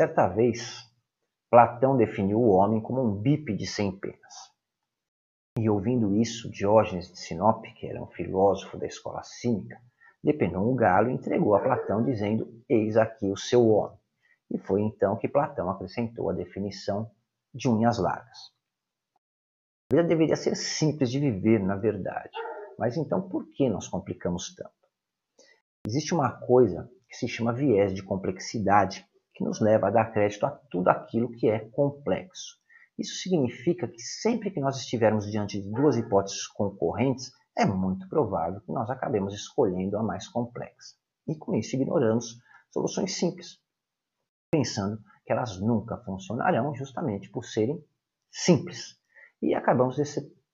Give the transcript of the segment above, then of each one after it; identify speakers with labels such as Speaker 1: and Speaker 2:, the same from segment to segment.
Speaker 1: Certa vez, Platão definiu o homem como um bípede sem penas. E ouvindo isso, Diógenes de Sinope, que era um filósofo da escola cínica, depenou um galo e entregou a Platão, dizendo: Eis aqui o seu homem. E foi então que Platão acrescentou a definição de unhas largas. A vida deveria ser simples de viver, na verdade. Mas então por que nós complicamos tanto? Existe uma coisa que se chama viés de complexidade, que nos leva a dar crédito a tudo aquilo que é complexo. Isso significa que sempre que nós estivermos diante de duas hipóteses concorrentes, é muito provável que nós acabemos escolhendo a mais complexa. E com isso ignoramos soluções simples, pensando que elas nunca funcionarão justamente por serem simples. E acabamos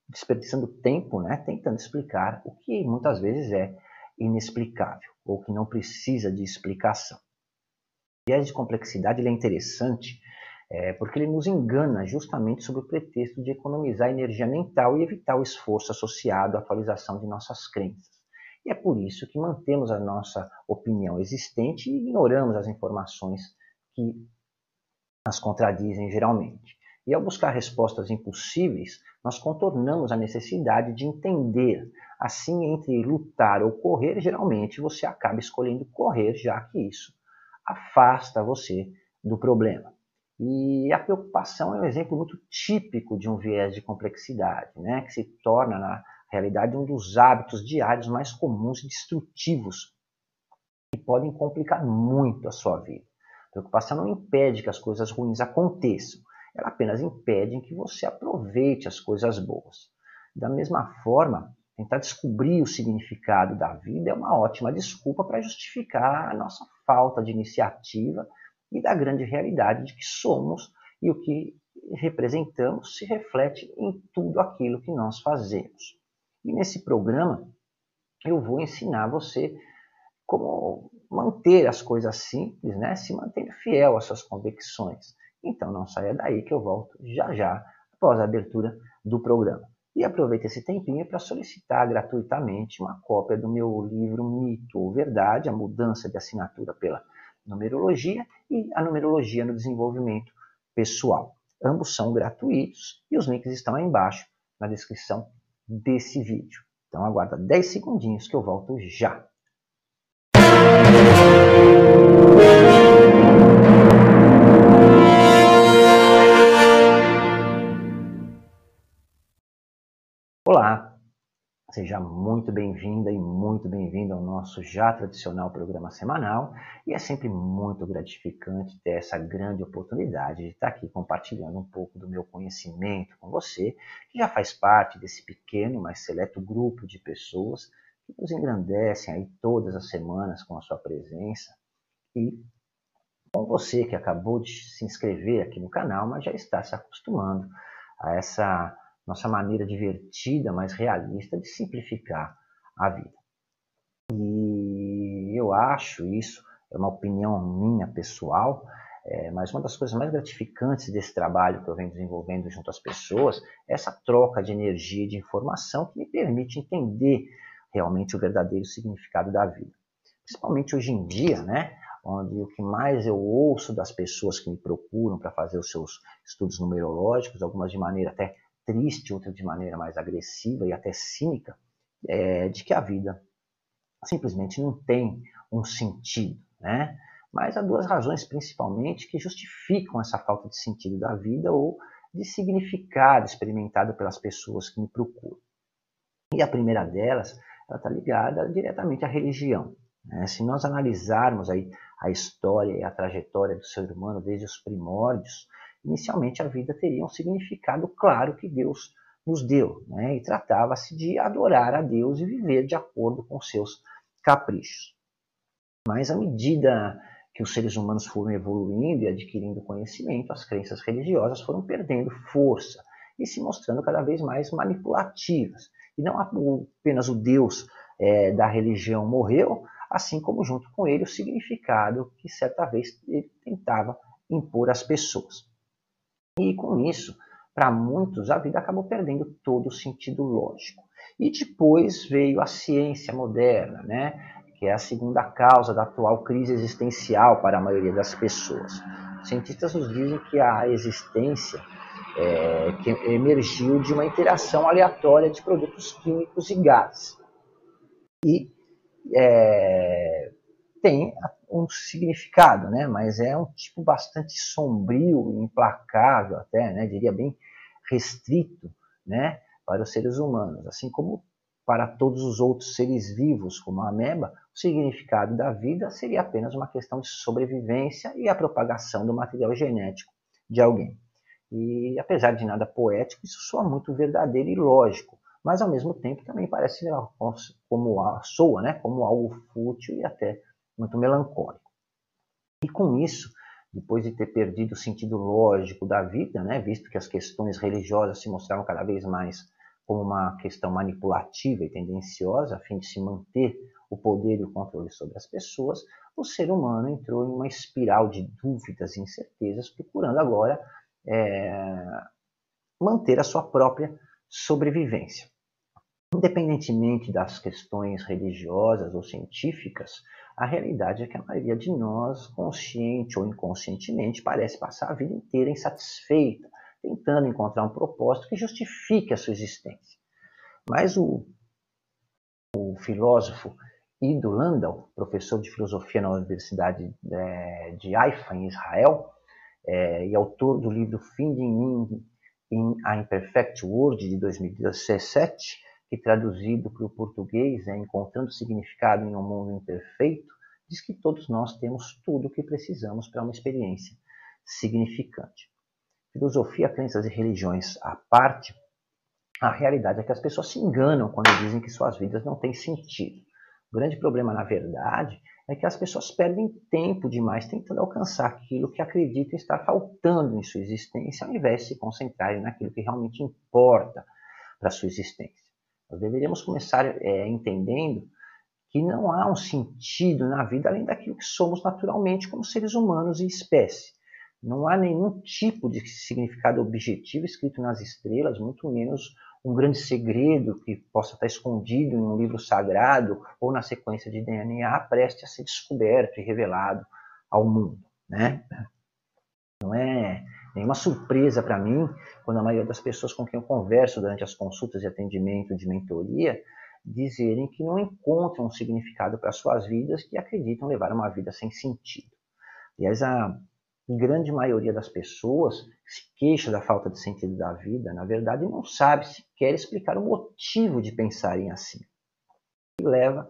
Speaker 1: desperdiçando tempo né, tentando explicar o que muitas vezes é inexplicável ou que não precisa de explicação. O viés de complexidade é interessante é, porque ele nos engana justamente sob o pretexto de economizar energia mental e evitar o esforço associado à atualização de nossas crenças. E é por isso que mantemos a nossa opinião existente e ignoramos as informações que as contradizem geralmente. E ao buscar respostas impossíveis, nós contornamos a necessidade de entender. Assim, entre lutar ou correr, geralmente você acaba escolhendo correr, já que isso afasta você do problema. E a preocupação é um exemplo muito típico de um viés de complexidade, né, que se torna, na realidade, um dos hábitos diários mais comuns e destrutivos que podem complicar muito a sua vida. A preocupação não impede que as coisas ruins aconteçam, ela apenas impede que você aproveite as coisas boas. Da mesma forma, tentar descobrir o significado da vida é uma ótima desculpa para justificar a nossa falta de iniciativa e da grande realidade de que somos e o que representamos se reflete em tudo aquilo que nós fazemos. E nesse programa eu vou ensinar você como manter as coisas simples, né? se mantendo fiel às suas convicções. Então não saia daí que eu volto já já após a abertura do programa. E aproveite esse tempinho para solicitar gratuitamente uma cópia do meu livro Mito ou Verdade, a mudança de assinatura pela numerologia e a numerologia no desenvolvimento pessoal. Ambos são gratuitos e os links estão aí embaixo na descrição desse vídeo. Então aguarda 10 segundinhos que eu volto já. Seja muito bem-vinda e muito bem-vindo ao nosso já tradicional programa semanal. E é sempre muito gratificante ter essa grande oportunidade de estar aqui compartilhando um pouco do meu conhecimento com você, que já faz parte desse pequeno, mas seleto grupo de pessoas que nos engrandecem aí todas as semanas com a sua presença. E com você que acabou de se inscrever aqui no canal, mas já está se acostumando a essa nossa maneira divertida, mas realista de simplificar a vida. E eu acho isso, é uma opinião minha pessoal, é, mas uma das coisas mais gratificantes desse trabalho que eu venho desenvolvendo junto às pessoas é essa troca de energia e de informação que me permite entender realmente o verdadeiro significado da vida. Principalmente hoje em dia, né, onde o que mais eu ouço das pessoas que me procuram para fazer os seus estudos numerológicos, algumas de maneira até triste, outra de maneira mais agressiva e até cínica, é, de que a vida simplesmente não tem um sentido, né? Mas há duas razões principalmente que justificam essa falta de sentido da vida ou de significado experimentado pelas pessoas que me procuram. E a primeira delas, ela está ligada diretamente à religião. Né? Se nós analisarmos aí a história e a trajetória do ser humano desde os primórdios, inicialmente a vida teria um significado claro que Deus nos deu, né? e tratava-se de adorar a Deus e viver de acordo com seus caprichos. Mas à medida que os seres humanos foram evoluindo e adquirindo conhecimento, as crenças religiosas foram perdendo força e se mostrando cada vez mais manipulativas. E não apenas o Deus é, da religião morreu, assim como junto com ele o significado que certa vez ele tentava impor às pessoas. E com isso, para muitos, a vida acabou perdendo todo o sentido lógico. E depois veio a ciência moderna, né? que é a segunda causa da atual crise existencial para a maioria das pessoas. cientistas nos dizem que a existência é, que emergiu de uma interação aleatória de produtos químicos e gases. E é, tem um significado, né? mas é um tipo bastante sombrio, implacável até, né? diria bem restrito né? para os seres humanos, assim como para todos os outros seres vivos, como a ameba, o significado da vida seria apenas uma questão de sobrevivência e a propagação do material genético de alguém. E apesar de nada poético, isso soa muito verdadeiro e lógico, mas ao mesmo tempo também parece como a, soa, né, como algo fútil e até muito melancólico. E com isso, depois de ter perdido o sentido lógico da vida, né, visto que as questões religiosas se mostravam cada vez mais como uma questão manipulativa e tendenciosa, a fim de se manter o poder e o controle sobre as pessoas, o ser humano entrou em uma espiral de dúvidas e incertezas, procurando agora é, manter a sua própria sobrevivência. Independentemente das questões religiosas ou científicas, a realidade é que a maioria de nós, consciente ou inconscientemente, parece passar a vida inteira insatisfeita, tentando encontrar um propósito que justifique a sua existência. Mas o, o filósofo Ido Landau, professor de filosofia na Universidade é, de Haifa, em Israel, é, e autor do livro Finding in a Imperfect World, de 2017, que traduzido para o português é Encontrando Significado em um Mundo Imperfeito, diz que todos nós temos tudo o que precisamos para uma experiência significante. Filosofia, crenças e religiões à parte, a realidade é que as pessoas se enganam quando dizem que suas vidas não têm sentido. O grande problema, na verdade, é que as pessoas perdem tempo demais tentando alcançar aquilo que acreditam estar faltando em sua existência, ao invés de se concentrarem naquilo que realmente importa para sua existência. Nós deveríamos começar é, entendendo que não há um sentido na vida além daquilo que somos naturalmente como seres humanos e espécie. Não há nenhum tipo de significado objetivo escrito nas estrelas, muito menos um grande segredo que possa estar escondido em um livro sagrado ou na sequência de DNA preste a ser descoberto e revelado ao mundo. Né? Não é nenhuma surpresa para mim quando a maioria das pessoas com quem eu converso durante as consultas de atendimento de mentoria dizerem que não encontram um significado para suas vidas que acreditam levar uma vida sem sentido. Aliás, a grande maioria das pessoas se queixa da falta de sentido da vida, na verdade, não sabe sequer explicar o motivo de pensarem assim. E leva,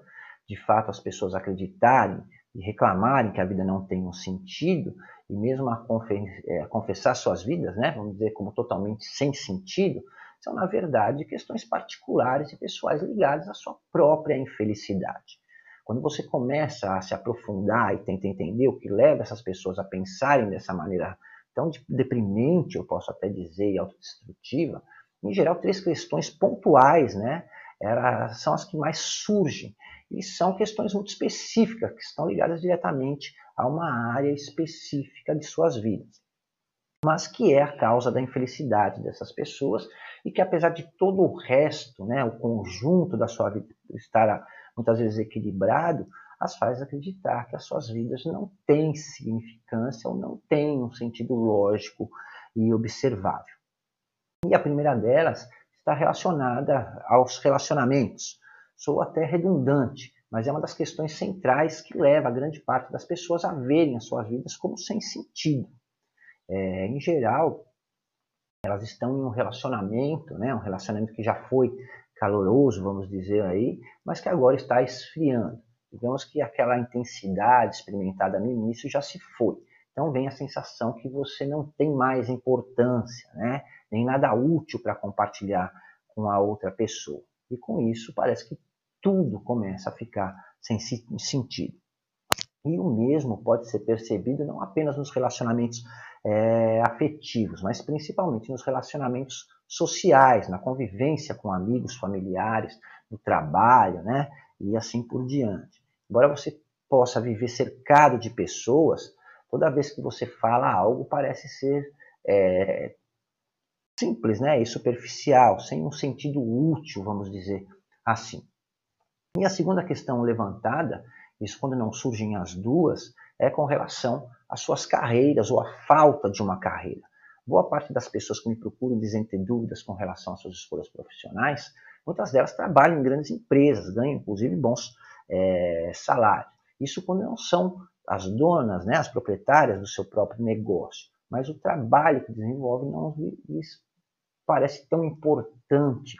Speaker 1: de fato, as pessoas a acreditarem e reclamarem que a vida não tem um sentido, e mesmo a, é, confessar suas vidas, né, vamos dizer, como totalmente sem sentido, são, na verdade, questões particulares e pessoais ligadas à sua própria infelicidade. Quando você começa a se aprofundar e tenta entender o que leva essas pessoas a pensarem dessa maneira tão deprimente, eu posso até dizer, e autodestrutiva, em geral, três questões pontuais, né? São as que mais surgem. E são questões muito específicas, que estão ligadas diretamente a uma área específica de suas vidas. Mas que é a causa da infelicidade dessas pessoas e que, apesar de todo o resto, né, o conjunto da sua vida estar muitas vezes equilibrado, as faz acreditar que as suas vidas não têm significância ou não têm um sentido lógico e observável. E a primeira delas está relacionada aos relacionamentos. Sou até redundante, mas é uma das questões centrais que leva a grande parte das pessoas a verem as suas vidas como sem sentido. É, em geral, elas estão em um relacionamento, né, um relacionamento que já foi caloroso, vamos dizer aí, mas que agora está esfriando. Digamos que aquela intensidade experimentada no início já se foi. Então vem a sensação que você não tem mais importância, né? nem nada útil para compartilhar com a outra pessoa. E com isso parece que tudo começa a ficar sem sentido. E o mesmo pode ser percebido não apenas nos relacionamentos é, afetivos, mas principalmente nos relacionamentos sociais, na convivência com amigos, familiares, no trabalho, né? E assim por diante. Embora você possa viver cercado de pessoas, toda vez que você fala algo parece ser é, simples, né? E superficial, sem um sentido útil, vamos dizer assim. E a segunda questão levantada, isso quando não surgem as duas, é com relação às suas carreiras ou à falta de uma carreira. Boa parte das pessoas que me procuram dizem ter dúvidas com relação às suas escolhas profissionais, muitas delas trabalham em grandes empresas, ganham inclusive bons é, salários. Isso quando não são as donas, né, as proprietárias do seu próprio negócio. Mas o trabalho que desenvolve não lhes parece tão importante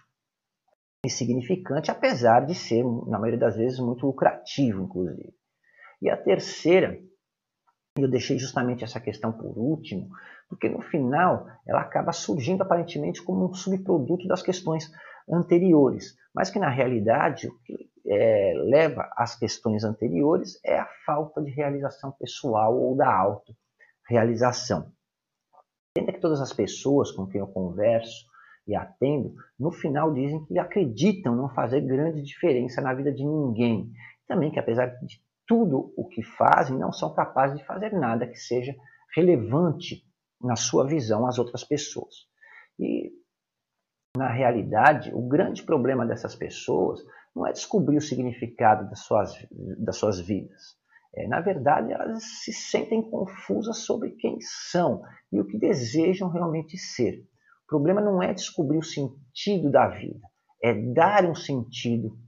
Speaker 1: e significante, apesar de ser, na maioria das vezes, muito lucrativo, inclusive. E a terceira, eu deixei justamente essa questão por último, porque no final ela acaba surgindo aparentemente como um subproduto das questões anteriores, mas que na realidade o que é, leva às questões anteriores é a falta de realização pessoal ou da autorrealização. Entenda que todas as pessoas com quem eu converso e atendo, no final dizem que acreditam não fazer grande diferença na vida de ninguém. Também que apesar de tudo o que fazem, não são capazes de fazer nada que seja relevante na sua visão às outras pessoas. E na realidade, o grande problema dessas pessoas não é descobrir o significado das suas, das suas vidas. É, na verdade, elas se sentem confusas sobre quem são e o que desejam realmente ser. O problema não é descobrir o sentido da vida, é dar um sentido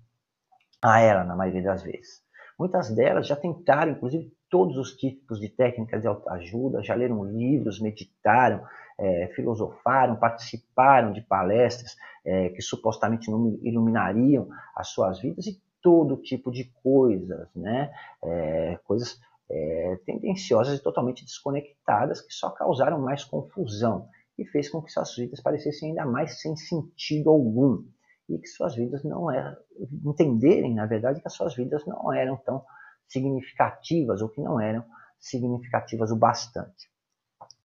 Speaker 1: a ela, na maioria das vezes. Muitas delas já tentaram, inclusive, todos os tipos de técnicas de autoajuda, já leram livros, meditaram, é, filosofaram, participaram de palestras é, que supostamente iluminariam as suas vidas e todo tipo de coisas, né? É, coisas é, tendenciosas e totalmente desconectadas que só causaram mais confusão e fez com que suas vidas parecessem ainda mais sem sentido algum e que suas vidas não eram entenderem na verdade que as suas vidas não eram tão significativas ou que não eram significativas o bastante.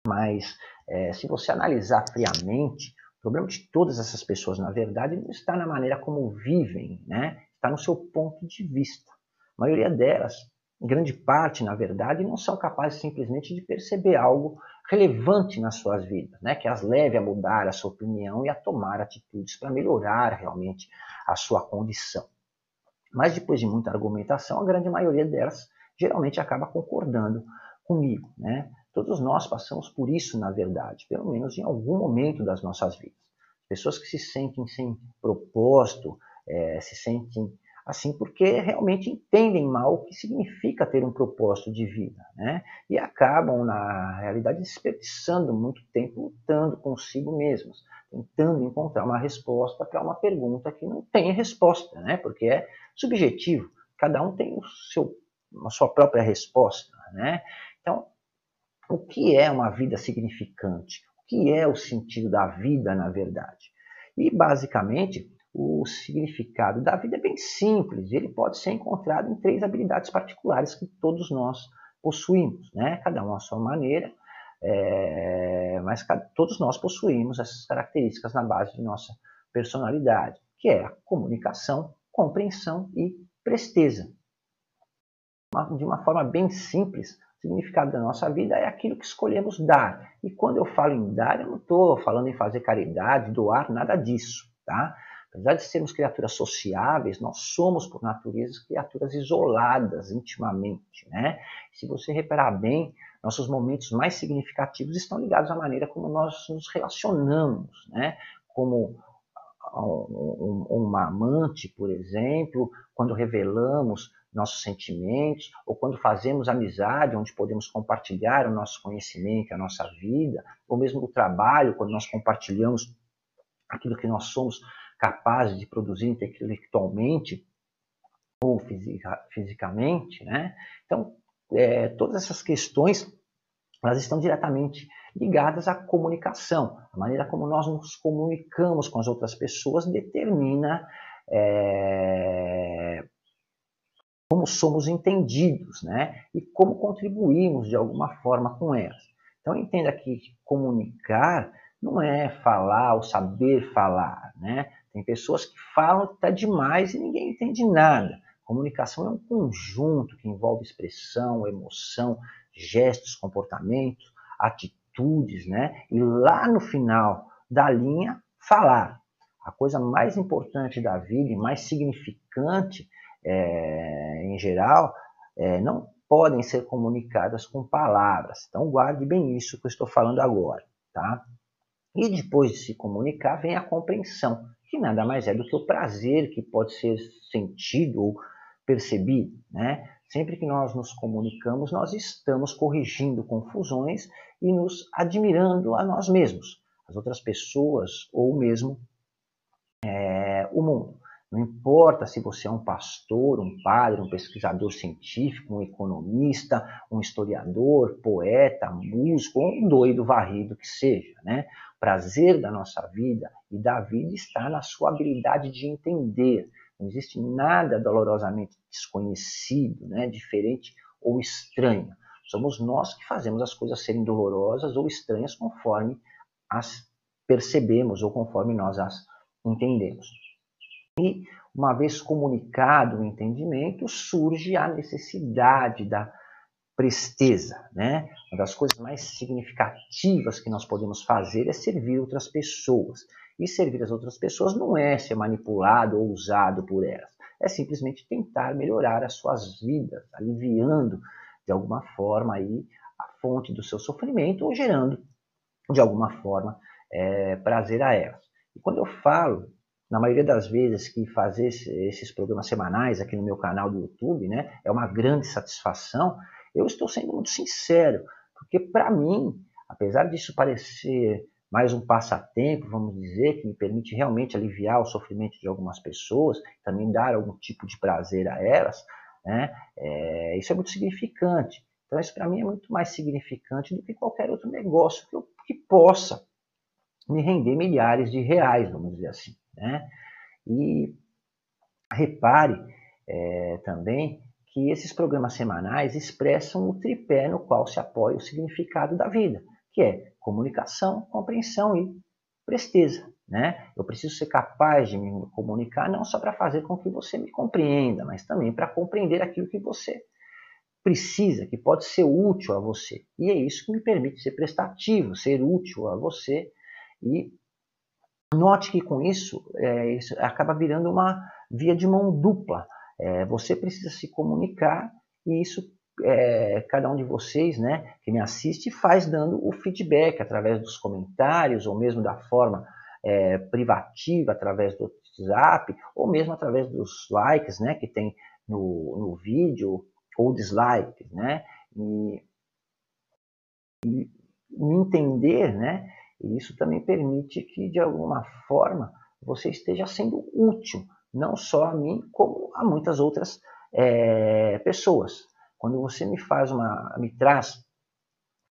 Speaker 1: Mas é, se você analisar friamente, o problema de todas essas pessoas, na verdade, não está na maneira como vivem, né? está no seu ponto de vista. A maioria delas, grande parte, na verdade, não são capazes simplesmente de perceber algo relevante nas suas vidas, né? que as leve a mudar a sua opinião e a tomar atitudes para melhorar realmente a sua condição. Mas depois de muita argumentação, a grande maioria delas geralmente acaba concordando comigo. Né? Todos nós passamos por isso, na verdade, pelo menos em algum momento das nossas vidas. Pessoas que se sentem sem propósito, é, se sentem assim porque realmente entendem mal o que significa ter um propósito de vida, né? E acabam, na realidade, desperdiçando muito tempo lutando consigo mesmos, tentando encontrar uma resposta para uma pergunta que não tem resposta, né? Porque é subjetivo, cada um tem o seu, a sua própria resposta, né? Então, o que é uma vida significante? O que é o sentido da vida, na verdade? E, basicamente, o significado da vida é bem simples. Ele pode ser encontrado em três habilidades particulares que todos nós possuímos, né? cada um à sua maneira, é, mas todos nós possuímos essas características na base de nossa personalidade, que é a comunicação, compreensão e presteza. De uma forma bem simples, o significado da nossa vida é aquilo que escolhemos dar. E quando eu falo em dar, eu não estou falando em fazer caridade, doar, nada disso. Tá? Apesar de sermos criaturas sociáveis, nós somos, por natureza, criaturas isoladas intimamente. Né? Se você reparar bem, nossos momentos mais significativos estão ligados à maneira como nós nos relacionamos, né? como uma amante, por exemplo, quando revelamos nossos sentimentos, ou quando fazemos amizade, onde podemos compartilhar o nosso conhecimento, a nossa vida, ou mesmo o trabalho, quando nós compartilhamos aquilo que nós somos capazes de produzir intelectualmente ou fisicamente, né? Então, é, todas essas questões elas estão diretamente ligadas à comunicação. A maneira como nós nos comunicamos com as outras pessoas determina é, como somos entendidos, né? E como contribuímos de alguma forma com elas. Então entenda que comunicar não é falar ou saber falar, né? Tem pessoas que falam até demais e ninguém entende nada. Comunicação é um conjunto que envolve expressão, emoção, gestos, comportamentos, atitudes, né? E lá no final da linha, falar. A coisa mais importante da vida e mais significante é, em geral, é, não podem ser comunicadas com palavras. Então guarde bem isso que eu estou falando agora, tá? E depois de se comunicar vem a compreensão, que nada mais é do que o prazer que pode ser sentido ou percebido, né? Sempre que nós nos comunicamos, nós estamos corrigindo confusões e nos admirando a nós mesmos, as outras pessoas ou mesmo é, o mundo. Não importa se você é um pastor, um padre, um pesquisador científico, um economista, um historiador, poeta, músico ou um doido varrido que seja. Né? Prazer da nossa vida e da vida está na sua habilidade de entender. Não existe nada dolorosamente desconhecido, né? diferente ou estranho. Somos nós que fazemos as coisas serem dolorosas ou estranhas conforme as percebemos ou conforme nós as entendemos. E, uma vez comunicado o entendimento, surge a necessidade da presteza. Né? Uma das coisas mais significativas que nós podemos fazer é servir outras pessoas. E servir as outras pessoas não é ser manipulado ou usado por elas. É simplesmente tentar melhorar as suas vidas, aliviando de alguma forma aí a fonte do seu sofrimento ou gerando de alguma forma é, prazer a elas. E quando eu falo na maioria das vezes que fazer esses programas semanais aqui no meu canal do YouTube, né, é uma grande satisfação, eu estou sendo muito sincero, porque para mim, apesar disso parecer mais um passatempo, vamos dizer, que me permite realmente aliviar o sofrimento de algumas pessoas, também dar algum tipo de prazer a elas, né, é, isso é muito significante. Então, isso para mim é muito mais significante do que qualquer outro negócio que, eu, que possa me render milhares de reais, vamos dizer assim. Né? E repare é, também que esses programas semanais expressam o tripé no qual se apoia o significado da vida, que é comunicação, compreensão e presteza. Né? Eu preciso ser capaz de me comunicar não só para fazer com que você me compreenda, mas também para compreender aquilo que você precisa, que pode ser útil a você. E é isso que me permite ser prestativo, ser útil a você e Note que com isso, é, isso acaba virando uma via de mão dupla. É, você precisa se comunicar e isso é, cada um de vocês né, que me assiste faz dando o feedback através dos comentários ou mesmo da forma é, privativa através do WhatsApp ou mesmo através dos likes né, que tem no, no vídeo ou dislikes. Né, e, e entender né, e isso também permite que, de alguma forma, você esteja sendo útil, não só a mim, como a muitas outras é, pessoas. Quando você me faz uma, me traz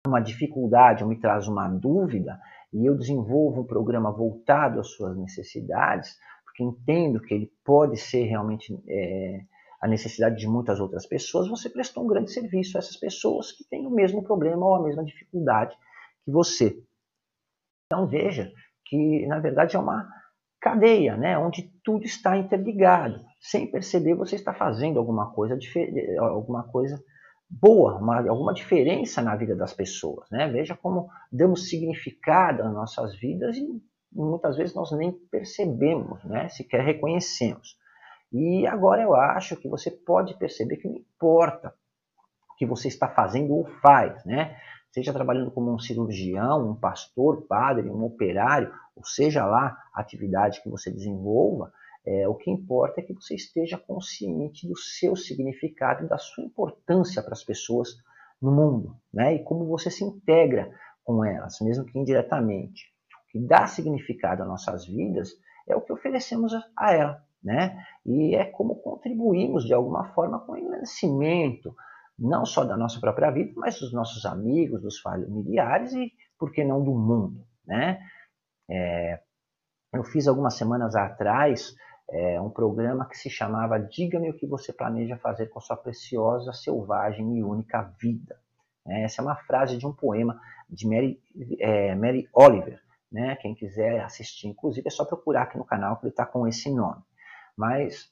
Speaker 1: uma dificuldade ou me traz uma dúvida, e eu desenvolvo um programa voltado às suas necessidades, porque entendo que ele pode ser realmente é, a necessidade de muitas outras pessoas, você prestou um grande serviço a essas pessoas que têm o mesmo problema ou a mesma dificuldade que você. Então veja que na verdade é uma cadeia, né, onde tudo está interligado. Sem perceber você está fazendo alguma coisa alguma coisa boa, uma, alguma diferença na vida das pessoas, né? Veja como damos significado às nossas vidas e muitas vezes nós nem percebemos, né? Sequer reconhecemos. E agora eu acho que você pode perceber que não importa o que você está fazendo ou faz, né? seja trabalhando como um cirurgião, um pastor, padre, um operário, ou seja lá a atividade que você desenvolva, é, o que importa é que você esteja consciente do seu significado e da sua importância para as pessoas no mundo, né? E como você se integra com elas, mesmo que indiretamente. O que dá significado às nossas vidas é o que oferecemos a ela, né? E é como contribuímos de alguma forma com o engrandecimento, não só da nossa própria vida, mas dos nossos amigos, dos familiares e, por que não, do mundo. Né? É, eu fiz algumas semanas atrás é, um programa que se chamava Diga-me o que você planeja fazer com sua preciosa, selvagem e única vida. É, essa é uma frase de um poema de Mary, é, Mary Oliver. Né? Quem quiser assistir, inclusive, é só procurar aqui no canal que ele está com esse nome. Mas,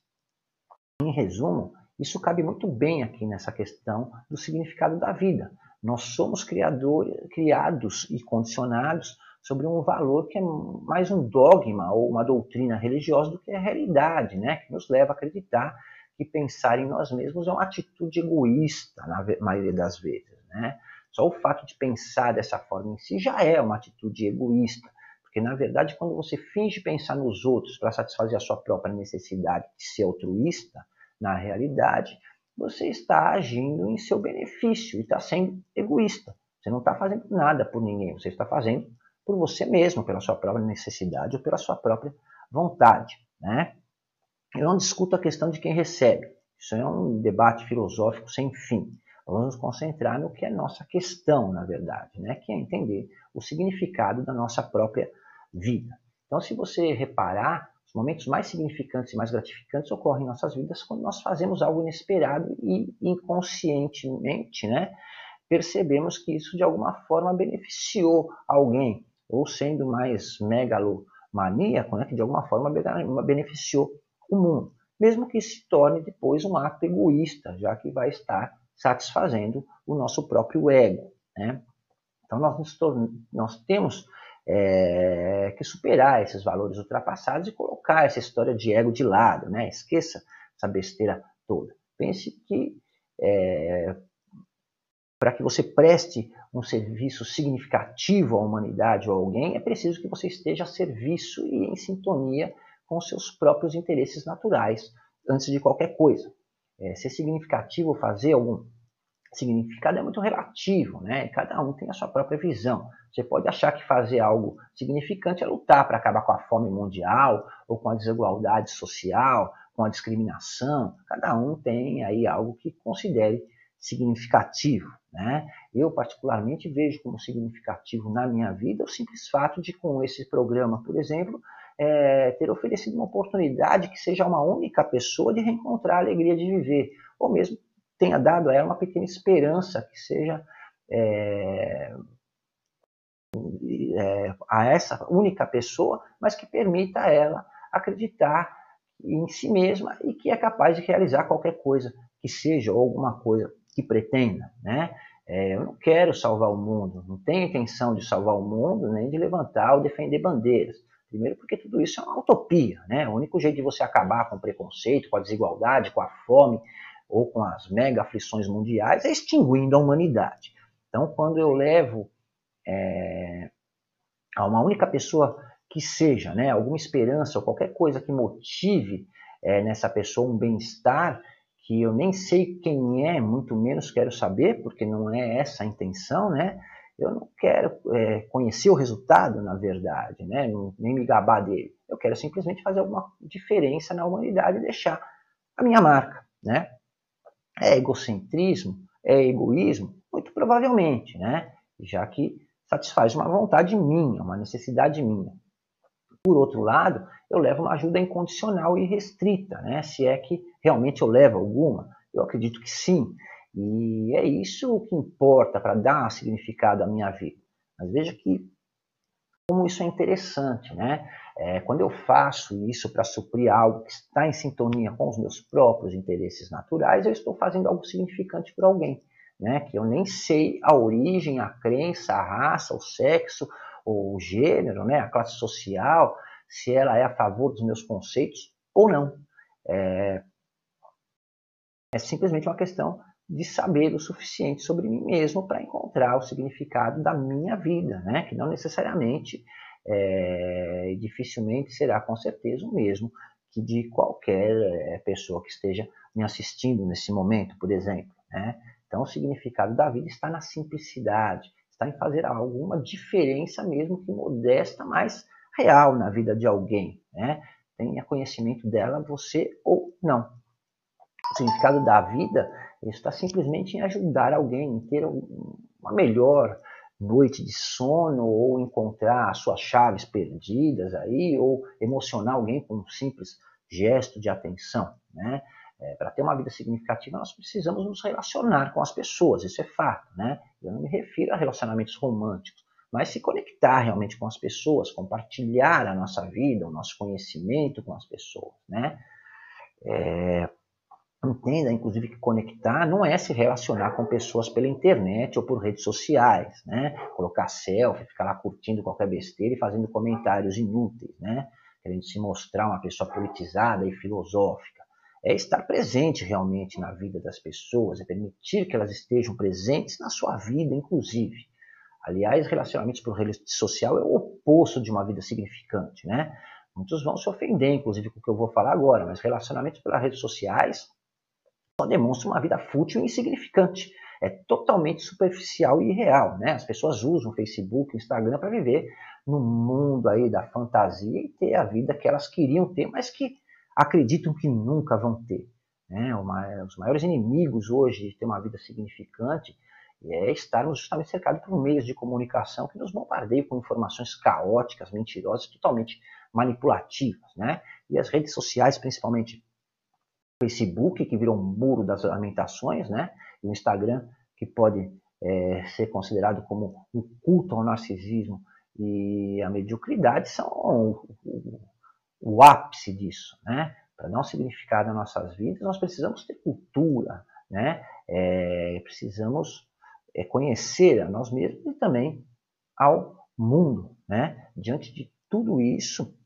Speaker 1: em resumo, isso cabe muito bem aqui nessa questão do significado da vida. Nós somos criadores, criados e condicionados sobre um valor que é mais um dogma ou uma doutrina religiosa do que a realidade, né? que nos leva a acreditar que pensar em nós mesmos é uma atitude egoísta, na maioria das vezes. Né? Só o fato de pensar dessa forma em si já é uma atitude egoísta. Porque, na verdade, quando você finge pensar nos outros para satisfazer a sua própria necessidade de ser altruísta, na realidade, você está agindo em seu benefício e está sendo egoísta. Você não está fazendo nada por ninguém, você está fazendo por você mesmo, pela sua própria necessidade ou pela sua própria vontade. Né? Eu não discuto a questão de quem recebe. Isso é um debate filosófico sem fim. Vamos nos concentrar no que é nossa questão, na verdade, né? que é entender o significado da nossa própria vida. Então, se você reparar, os momentos mais significantes e mais gratificantes ocorrem em nossas vidas quando nós fazemos algo inesperado e inconscientemente, né? Percebemos que isso de alguma forma beneficiou alguém, ou sendo mais megalomaníaco, né? que de alguma forma beneficiou o mundo, mesmo que se torne depois um ato egoísta, já que vai estar satisfazendo o nosso próprio ego. Né? Então nós, nós temos é, que superar esses valores ultrapassados e colocar essa história de ego de lado, né? Esqueça essa besteira toda. Pense que é, para que você preste um serviço significativo à humanidade ou a alguém, é preciso que você esteja a serviço e em sintonia com seus próprios interesses naturais, antes de qualquer coisa. É, ser significativo, fazer algum significado é muito relativo, né? Cada um tem a sua própria visão. Você pode achar que fazer algo significante é lutar para acabar com a fome mundial, ou com a desigualdade social, com a discriminação. Cada um tem aí algo que considere significativo. Né? Eu, particularmente, vejo como significativo na minha vida o simples fato de, com esse programa, por exemplo, é, ter oferecido uma oportunidade que seja uma única pessoa de reencontrar a alegria de viver, ou mesmo tenha dado a ela uma pequena esperança que seja é, é, a essa única pessoa, mas que permita a ela acreditar em si mesma e que é capaz de realizar qualquer coisa que seja ou alguma coisa que pretenda, né? É, eu não quero salvar o mundo, não tenho intenção de salvar o mundo nem de levantar ou defender bandeiras. Primeiro, porque tudo isso é uma utopia, né? O único jeito de você acabar com o preconceito, com a desigualdade, com a fome, ou com as mega aflições mundiais, é extinguindo a humanidade. Então, quando eu levo é, a uma única pessoa que seja, né, alguma esperança ou qualquer coisa que motive é, nessa pessoa um bem-estar, que eu nem sei quem é, muito menos quero saber, porque não é essa a intenção, né? Eu não quero é, conhecer o resultado, na verdade, né? nem me gabar dele. Eu quero simplesmente fazer alguma diferença na humanidade e deixar a minha marca, né? É egocentrismo? É egoísmo? Muito provavelmente, né? Já que satisfaz uma vontade minha, uma necessidade minha. Por outro lado, eu levo uma ajuda incondicional e restrita, né? Se é que realmente eu levo alguma, eu acredito que sim. E é isso que importa para dar significado à minha vida. Mas veja que como isso é interessante, né? É, quando eu faço isso para suprir algo que está em sintonia com os meus próprios interesses naturais, eu estou fazendo algo significante para alguém, né? Que eu nem sei a origem, a crença, a raça, o sexo, o gênero, né? A classe social, se ela é a favor dos meus conceitos ou não. É, é simplesmente uma questão de saber o suficiente sobre mim mesmo para encontrar o significado da minha vida, né? Que não necessariamente é, dificilmente será com certeza o mesmo que de qualquer é, pessoa que esteja me assistindo nesse momento, por exemplo. Né? Então, o significado da vida está na simplicidade, está em fazer alguma diferença, mesmo que modesta, mas real na vida de alguém. Né? Tenha conhecimento dela, você ou não. Significado da vida está simplesmente em ajudar alguém, em ter uma melhor noite de sono ou encontrar suas chaves perdidas aí ou emocionar alguém com um simples gesto de atenção, né? É, para ter uma vida significativa, nós precisamos nos relacionar com as pessoas, isso é fato, né? Eu não me refiro a relacionamentos românticos, mas se conectar realmente com as pessoas, compartilhar a nossa vida, o nosso conhecimento com as pessoas, né? É, Entenda, inclusive, que conectar não é se relacionar com pessoas pela internet ou por redes sociais, né? Colocar selfie, ficar lá curtindo qualquer besteira e fazendo comentários inúteis, né? Querendo se mostrar uma pessoa politizada e filosófica. é estar presente realmente na vida das pessoas, é permitir que elas estejam presentes na sua vida, inclusive. Aliás, relacionamentos por rede social é o oposto de uma vida significante, né? Muitos vão se ofender, inclusive, com o que eu vou falar agora, mas relacionamentos pelas redes sociais só demonstram uma vida fútil e insignificante. É totalmente superficial e irreal, né? As pessoas usam Facebook, Instagram para viver no mundo aí da fantasia e ter a vida que elas queriam ter, mas que acreditam que nunca vão ter. Né? Os maiores inimigos hoje de ter uma vida significante é estarmos justamente cercados por meios de comunicação que nos bombardeiam com informações caóticas, mentirosas, totalmente manipulativas. Né? E as redes sociais, principalmente Facebook, que virou um muro das lamentações, né? e o Instagram, que pode é, ser considerado como um culto ao narcisismo e à mediocridade, são o, o, o ápice disso. Né? Para dar um significado nas nossas vidas, nós precisamos ter cultura, né? É, precisamos é conhecer a nós mesmos e também ao mundo. Né? Diante de tudo isso,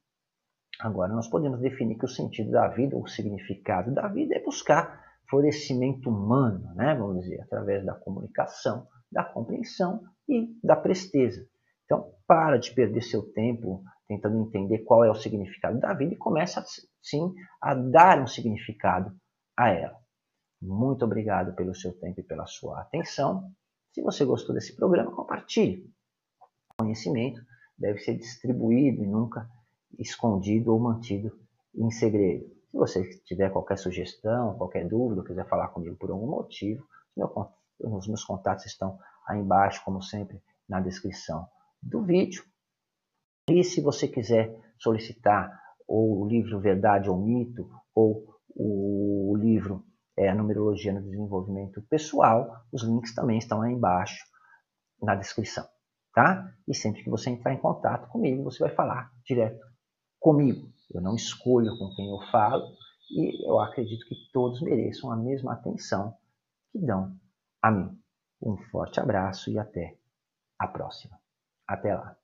Speaker 1: agora nós podemos definir que o sentido da vida, o significado da vida é buscar florescimento humano, né? vamos dizer, através da comunicação, da compreensão e da presteza. Então, para de perder seu tempo tentando entender qual é o significado da vida e começa, sim, a dar um significado a ela. Muito obrigado pelo seu tempo e pela sua atenção. Se você gostou desse programa, compartilhe. O conhecimento deve ser distribuído e nunca escondido ou mantido em segredo. Se você tiver qualquer sugestão, qualquer dúvida, quiser falar comigo por algum motivo, os meus contatos estão aí embaixo, como sempre, na descrição do vídeo. E se você quiser solicitar ou o livro Verdade ou Mito, ou o livro é, numerologia no desenvolvimento pessoal. Os links também estão aí embaixo na descrição, tá? E sempre que você entrar em contato comigo, você vai falar direto comigo. Eu não escolho com quem eu falo e eu acredito que todos mereçam a mesma atenção que dão a mim. Um forte abraço e até a próxima. Até lá.